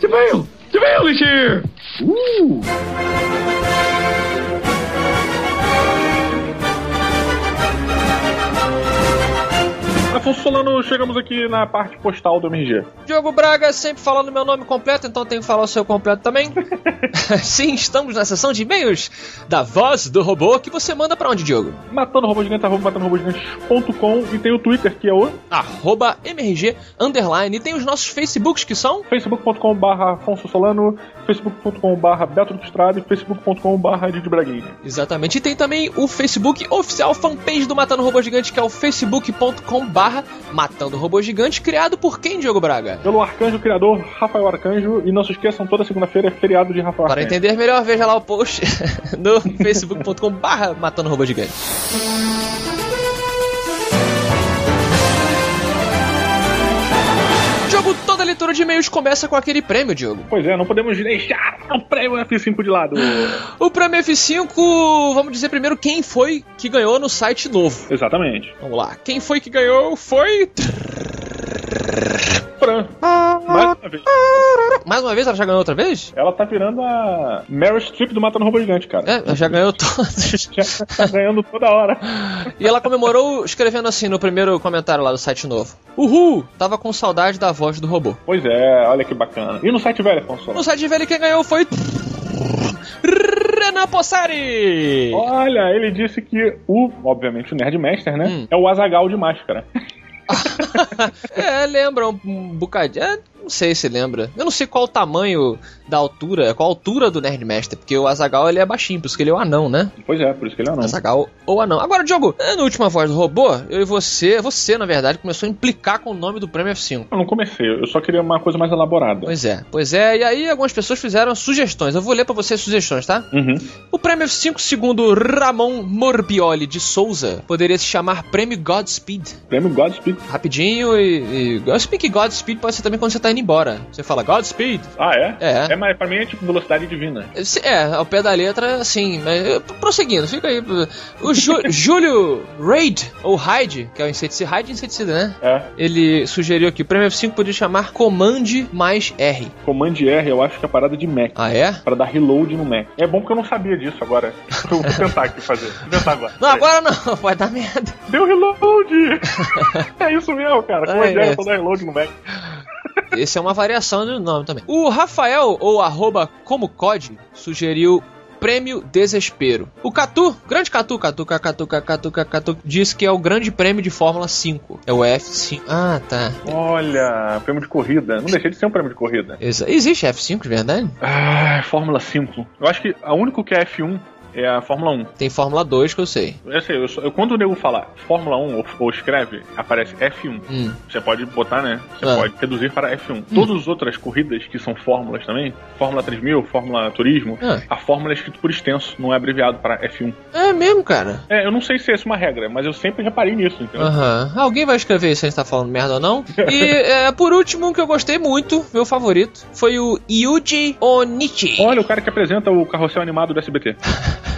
Jamil! Jamil is here! Ooh! Afonso Solano, chegamos aqui na parte postal do MG. Diogo Braga, sempre falando meu nome completo, então tenho que falar o seu completo também. Sim, estamos na sessão de e-mails da voz do robô que você manda pra onde, Diogo? Matando Robô Gigante, arroba matandorobogigantes.com e tem o Twitter, que é o Arroba MRG Underline. E tem os nossos Facebooks que são facebook.com.br Afonso Solano, facebook.com.br Beto do Estrada e facebook.com.br Didi Braguinha. Exatamente. E tem também o Facebook oficial fanpage do Matando Robô Gigante, que é o facebook.com barra barra Matando Robô Gigante, criado por quem, Diogo Braga? Pelo Arcanjo Criador, Rafael Arcanjo. E não se esqueçam, toda segunda-feira é feriado de Rafael Para Arcanjo. entender melhor, veja lá o post no facebook.com barra Matando Robô Gigante. Diogo, toda leitura de e-mails começa com aquele prêmio, Diogo. Pois é, não podemos deixar o prêmio F5 de lado. O prêmio F5, vamos dizer primeiro quem foi que ganhou no site novo. Exatamente. Vamos lá. Quem foi que ganhou foi. Mais uma vez. Mais uma vez, ela já ganhou outra vez? Ela tá virando a Meryl Streep do Matando Robô Gigante, cara. É, ela já ganhou todas. Já tá ganhando toda hora. E ela comemorou escrevendo assim no primeiro comentário lá do site novo. Uhul! Tava com saudade da voz do robô. Pois é, olha que bacana. E no site velho, Afonso? No site velho quem ganhou foi. Renan Possari! Olha, ele disse que o, obviamente, o Nerdmaster, né? Hum. É o Azagal de máscara. É, lembra um, bocadinho. É, não sei se lembra. Eu não sei qual o tamanho da altura, qual a altura do Nerdmaster, porque o Azagal ele é baixinho, por isso que ele é o anão, né? Pois é, por isso que ele é anão. Azagal ou anão. Agora, Diogo, na última voz do robô, eu e você, você na verdade, começou a implicar com o nome do prêmio F5. Eu não comecei, eu só queria uma coisa mais elaborada. Pois é, pois é, e aí algumas pessoas fizeram sugestões. Eu vou ler pra você as sugestões, tá? Uhum. O prêmio F5, segundo Ramon Morbioli de Souza, poderia se chamar Prêmio Godspeed. Prêmio Godspeed. Rapidinho e. e... Eu sei que Godspeed pode ser também quando você tá indo embora. Você fala Godspeed. Ah, é? É. É, mas pra mim é tipo velocidade divina. É, ao pé da letra, sim. Mas, eh, prosseguindo, fica aí. O Ju- Júlio Raid, ou Hyde, que é o inseticida. Hyde é inseticida, né? É. Ele sugeriu aqui: o prêmio F5 podia chamar Command mais R. Command R, eu acho que é parada de Mac. Ah, é? Pra dar reload no Mac. É bom porque eu não sabia disso agora. Eu vou tentar aqui fazer. Vou tentar agora. Não, agora não, vai dar merda. Deu reload! é isso mesmo, cara. Command É, R é. pra dar reload no Mac. Esse é uma variação do nome também. O Rafael, ou arroba como COD, sugeriu Prêmio Desespero. O Catu, grande Catu, Catu, Catu, Catu, Catu, Catu, diz que é o grande prêmio de Fórmula 5. É o F5. Ah, tá. Olha, prêmio de corrida. Não deixei de ser um prêmio de corrida. Exa- Existe F5 de verdade? Ah, Fórmula 5. Eu acho que a único que é F1 é a Fórmula 1. Tem Fórmula 2 que eu sei. Eu sei, eu eu- quando o nego falar Fórmula 1 ou, ou escreve, aparece F1. Hum. Você pode botar, né? Você Ah. pode reduzir para F1. Todas as outras corridas que são fórmulas também, Fórmula 3000, Fórmula Turismo, Ah. a fórmula é escrito por extenso, não é abreviado para F1. É mesmo, cara. É, eu não sei se é uma regra, mas eu sempre reparei nisso, entendeu? Aham. Alguém vai escrever se a gente tá falando merda ou não. E é, por último, um que eu gostei muito, meu favorito, foi o Yuji Onichi. Olha o cara que apresenta o carrossel animado do SBT.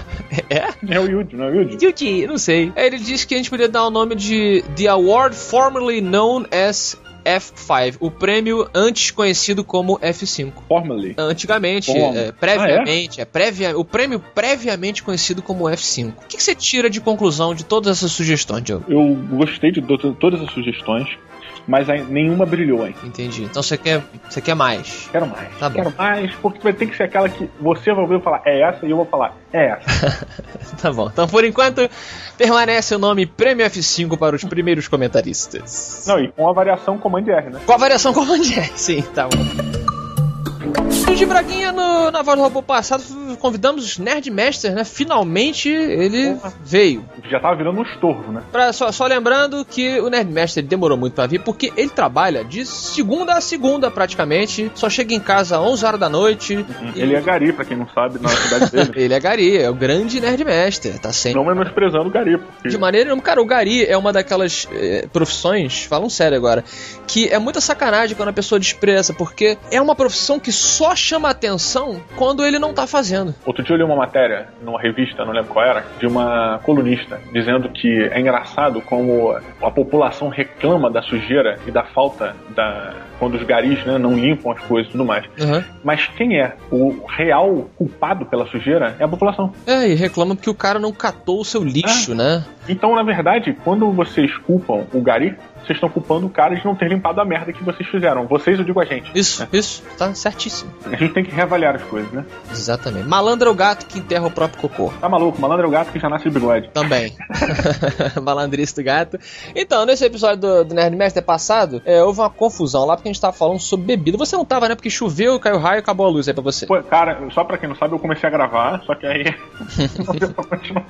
É? É o Yuji, não é o Yuji? Yuji, não sei. Ele disse que a gente podia dar o nome de The Award Formerly Known as F5, o prêmio antes conhecido como F5. Formerly. Antigamente, Como? é, previamente, é? previa, o prêmio previamente conhecido como F5. O que, que você tira de conclusão de todas essas sugestões, Diogo? Eu gostei de to- todas as sugestões, mas nenhuma brilhou, hein? Entendi. Então você quer, você quer mais? Quero mais. Tá bom. Quero mais, porque vai ter que ser aquela que você vai ouvir falar é essa e eu vou falar é essa. Tá bom. Então, por enquanto, permanece o nome Prêmio F5 para os primeiros comentaristas. Não, e com a variação Command R, né? Com a variação Command R, sim, tá bom. De Braguinha, no, na voz do robô passado, convidamos o Nerdmaster, né? Finalmente ele veio. Já tava virando um estorvo, né? Pra, só, só lembrando que o Nerdmaster demorou muito pra vir, porque ele trabalha de segunda a segunda, praticamente. Só chega em casa às 11 horas da noite. e- Ele é Gari, pra quem não sabe, na cidade dele. Ele é Gari, é o grande Nerdmaster, tá sempre. não menosprezando o Gari, porque De maneira nenhuma, cara, o Gari é uma daquelas eh, profissões, falam sério agora, que é muita sacanagem quando a pessoa despreza, porque é uma profissão que só chama atenção quando ele não tá fazendo. Outro dia eu li uma matéria numa revista, não lembro qual era, de uma colunista dizendo que é engraçado como a população reclama da sujeira e da falta da quando os garis né, não limpam as coisas e tudo mais. Uhum. Mas quem é o real culpado pela sujeira é a população. É, e reclama porque o cara não catou o seu lixo, né? Então, na verdade, quando vocês culpam o gari, vocês estão culpando o cara de não ter limpado a merda que vocês fizeram. Vocês, eu digo a gente. Isso, isso, tá certíssimo. A gente tem que reavaliar as coisas, né? Exatamente. Malandro é o gato que enterra o próprio cocô. Tá maluco? Malandro é o gato que já nasce de bigode. Também. Malandrice do gato. Então, nesse episódio do, do Nerdmaster passado, é, houve uma confusão lá porque a gente tava falando sobre bebida. Você não tava, né? Porque choveu, caiu raio e acabou a luz aí pra você. Pô, cara, só pra quem não sabe, eu comecei a gravar, só que aí não deu pra continuar.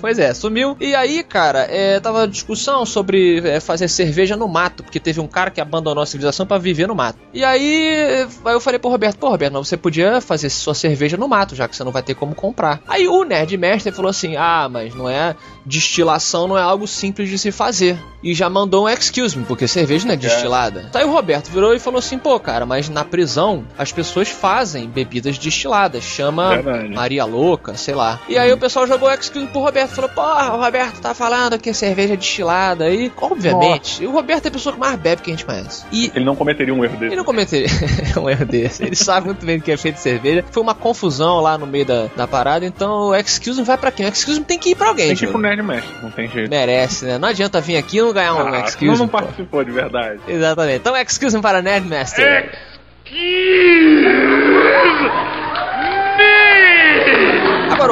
pois é, sumiu. E aí, cara, é, tava discussão sobre é, fazer cerveja no mato, porque teve um cara que abandonou a civilização pra viver no mato. E aí, aí eu falei pro Roberto, pô, Roberto, não, você podia fazer sua cerveja no mato, já que você não vai ter como comprar. Aí o Nerd Mestre falou assim: ah, mas não é. Destilação não é algo simples de se fazer. E já mandou um excuse me, porque cerveja não é destilada. Aí o Roberto virou e falou assim: pô, cara, mas na prisão as pessoas fazem bebidas destiladas. Chama Verdade. Maria Louca, sei lá. E aí o pessoal jogou o excuse me pro Roberto. Falou: porra, o Roberto tá falando que é cerveja destilada. E, obviamente, e o Roberto é a pessoa que mais bebe que a gente conhece. E Ele não cometeria um erro desse. ele não cometeria um erro desse. Ele sabe muito bem do que é feito de cerveja. Foi uma confusão lá no meio da, da parada. Então o excuse me vai pra quem? O excuse me tem que ir pra alguém. Tem que ir Diogo. Nerd Mestre, não tem jeito. Merece, né? Não adianta vir aqui e não ganhar um Ah, excuse não pô. participou de verdade. Exatamente. Então, excuse para Nerdmaster. Agora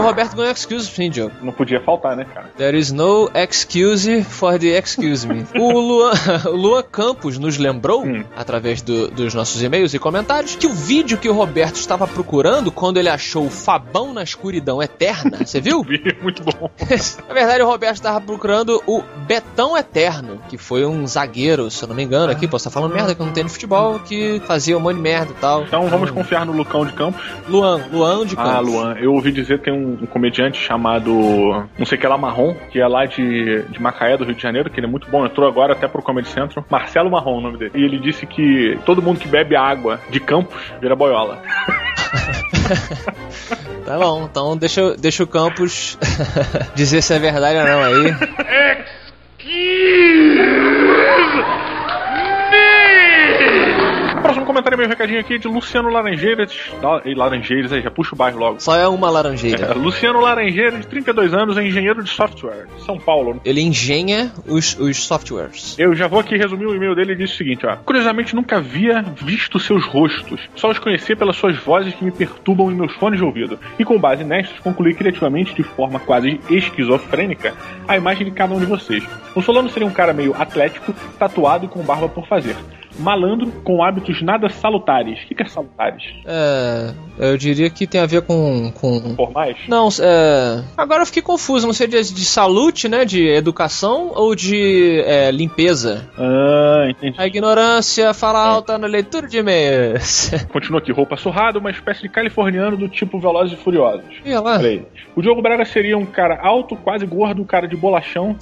o Roberto ganhou excuse sim, Diogo. Não podia faltar, né, cara? There is no excuse for the excuse me. O Luan, o Luan Campos nos lembrou, através do- dos nossos e-mails e comentários, que o vídeo que o Roberto estava procurando quando ele achou o Fabão na escuridão eterna, você viu? Vi, muito bom. Na verdade, o Roberto estava procurando o Betão Eterno, que foi um zagueiro, se eu não me engano, aqui, posso estar falando merda que eu não tenho de futebol, que fazia um monte de merda e tal. Então vamos confiar no Lucão de Campos. Luan, Luan de Campos. Ah, Luan. Eu ouvi dizer que tem um, um comediante chamado não sei que lá Marrom, que é lá de, de Macaé, do Rio de Janeiro, que ele é muito bom, entrou agora até pro Comedy Central. Marcelo Marrom, o nome dele. E ele disse que todo mundo que bebe água de Campos vira boiola. Tá bom, então deixa, deixa o Campos dizer se é verdade ou não aí. Próximo comentário, meu recadinho aqui de Luciano Laranjeiras. E Laranjeiras aí, já puxa o bairro logo. Só é uma laranjeira. É, Luciano Laranjeiras, de 32 anos, é engenheiro de software, São Paulo. Ele engenha os, os softwares. Eu já vou aqui resumir o e-mail dele e diz o seguinte, ó. Curiosamente, nunca havia visto seus rostos. Só os conhecia pelas suas vozes que me perturbam em meus fones de ouvido. E com base nestas, concluí criativamente, de forma quase esquizofrênica, a imagem de cada um de vocês. O Solano seria um cara meio atlético, tatuado e com barba por fazer. Malandro, com hábitos nada salutares. O que, que é salutares? É. Eu diria que tem a ver com. com... Formais? Não, é. Agora eu fiquei confuso, não sei de, de salute, né? De educação ou de é, limpeza. Ah, entendi. A ignorância fala alta na leitura de e-mails. Continua aqui, roupa surrada, uma espécie de californiano do tipo Velozes e Furiosos. Olha lá. O Diogo Braga seria um cara alto, quase gordo, cara de bolachão,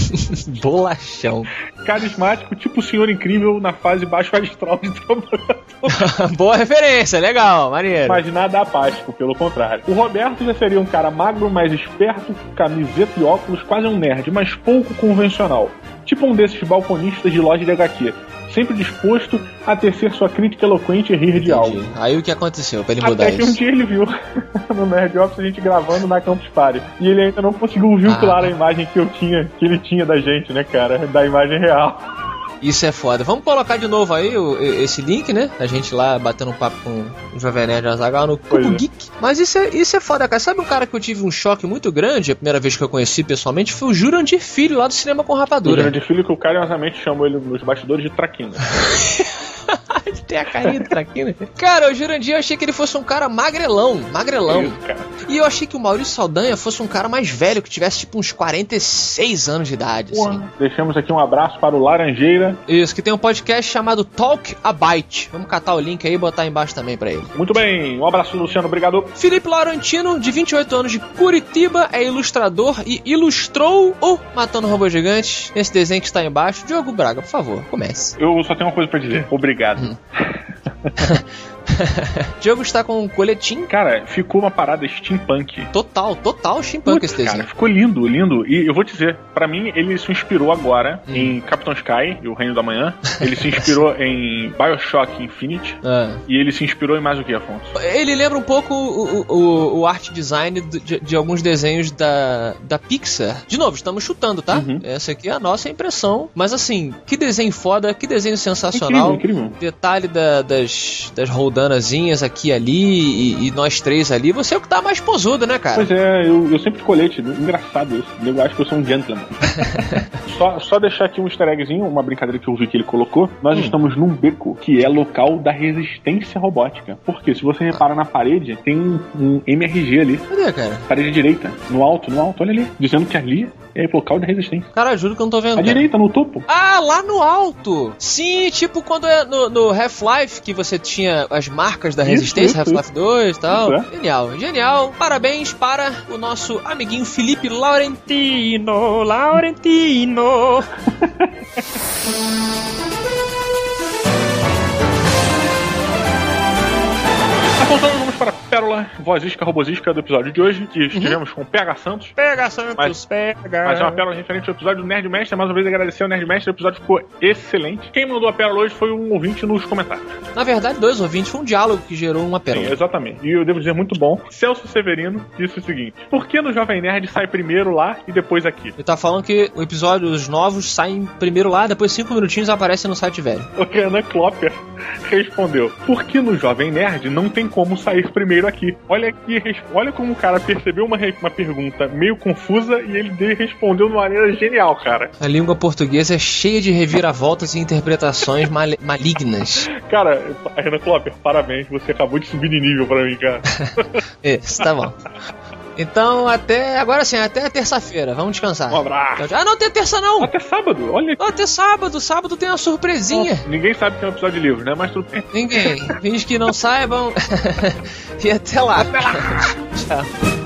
Bolachão. carismático, tipo o Senhor Incrível na fase baixo astral de trabalhador. Boa referência, legal, maneiro. Mas nada apático, pelo contrário. O Roberto já seria um cara magro, mais esperto, camiseta e óculos, quase um nerd, mas pouco convencional. Tipo um desses balconistas de loja de HQ. Sempre disposto a tecer sua crítica eloquente e rir de algo. Aí o que aconteceu pra ele mudar Até que um dia ele viu no Nerd Office a gente gravando na Campus Party. E ele ainda não conseguiu Ah. vincular a imagem que eu tinha, que ele tinha da gente, né, cara? Da imagem real. Isso é foda. Vamos colocar de novo aí o- esse link, né? A gente lá batendo um papo com o Jovem Nerd Azaghal no Cubo é. Geek. Mas isso é, isso é foda, cara. Sabe um cara que eu tive um choque muito grande? A primeira vez que eu conheci pessoalmente foi o Jurandir Filho lá do Cinema com O Rapadura. grande filho que eu carinhosamente chamo ele nos bastidores de traquina. Tem a carinha do Traquina. Cara, o Jurandir eu achei que ele fosse um cara magrelão. Magrelão. Isso, cara. E eu achei que o Maurício Saldanha fosse um cara mais velho, que tivesse tipo uns 46 anos de idade. Assim. Deixamos aqui um abraço para o Laranjeira. Isso, que tem um podcast chamado Talk a Byte. Vamos catar o link aí e botar embaixo também pra ele. Muito bem, um abraço, Luciano, obrigado. Felipe Laurentino, de 28 anos de Curitiba, é ilustrador e ilustrou o Matando Robô Gigante nesse desenho que está embaixo. Diogo Braga, por favor, comece. Eu só tenho uma coisa pra dizer. Obrigado. Hum. Diogo está com um coletim. Cara, ficou uma parada steampunk. Total, total steampunk Putz, esse desenho. Cara, ficou lindo, lindo. E eu vou te dizer, pra mim, ele se inspirou agora Hum. em Capitão Sky e o Reino da Manhã. Ele se inspirou em Bioshock Infinite. Ah. E ele se inspirou em mais o que, Afonso? Ele lembra um pouco o, o, o art design de, de alguns desenhos da, da Pixar. De novo, estamos chutando, tá? Uhum. Essa aqui é a nossa impressão. Mas assim, que desenho foda, que desenho sensacional. Incrível, incrível. Detalhe da- das, das roldanazinhas aqui e ali e, e nós três ali. Você é o que tá mais posudo, né, cara? Pois é, eu, eu sempre colete. Engraçado isso. Eu acho que eu sou um gentleman. só, só deixar aqui um easter eggzinho, uma brincadeira que eu vi que ele colocou. Nós estamos num beco que é local da resistência robótica. Porque se você repara na parede, tem um, um MRG ali. Cadê, cara? Parede direita, no alto, no alto, olha ali. Dizendo que ali falou, caldo de resistência. Cara, juro que eu não tô vendo. À cara. direita, no topo. Ah, lá no alto! Sim, tipo quando é no, no Half-Life que você tinha as marcas da resistência, Half-Life 2 e tal. É. Genial, genial. Parabéns para o nosso amiguinho Felipe Laurentino. Laurentino. Pérola vozística, robosística do episódio de hoje, que estivemos com o PH Santos. Pega, Santos, Mas- pega. Mas é uma pérola referente ao episódio do Nerd Mestre. Mais uma vez agradecer ao Nerd Mestre, o episódio ficou excelente. Quem mandou a pérola hoje foi um ouvinte nos comentários. Na verdade, dois ouvintes, foi um diálogo que gerou uma Sim, pérola. exatamente. E eu devo dizer muito bom. Celso Severino disse o seguinte: Por que no Jovem Nerd sai primeiro lá e depois aqui? Ele tá falando que o episódio os novos saem primeiro lá, depois cinco minutinhos aparece no site velho. O Renan Klopper respondeu: Por que no Jovem Nerd não tem como sair primeiro aqui? Olha aqui, res- olha como o cara percebeu uma, uma pergunta meio confusa e ele de- respondeu de uma maneira genial, cara. A língua portuguesa é cheia de reviravoltas e interpretações mal- malignas. Cara, Renan Klopper, parabéns, você acabou de subir de nível pra mim, cara. Isso, tá bom. Então, até. Agora sim, até terça-feira. Vamos descansar. Um abraço. Ah, não tem terça não! Até sábado, olha aqui. Até sábado. Sábado tem uma surpresinha. Ninguém sabe que é um episódio de livro, né? Mas tudo bem. Ninguém. Finge que não saibam. e até lá. Até lá. Tchau.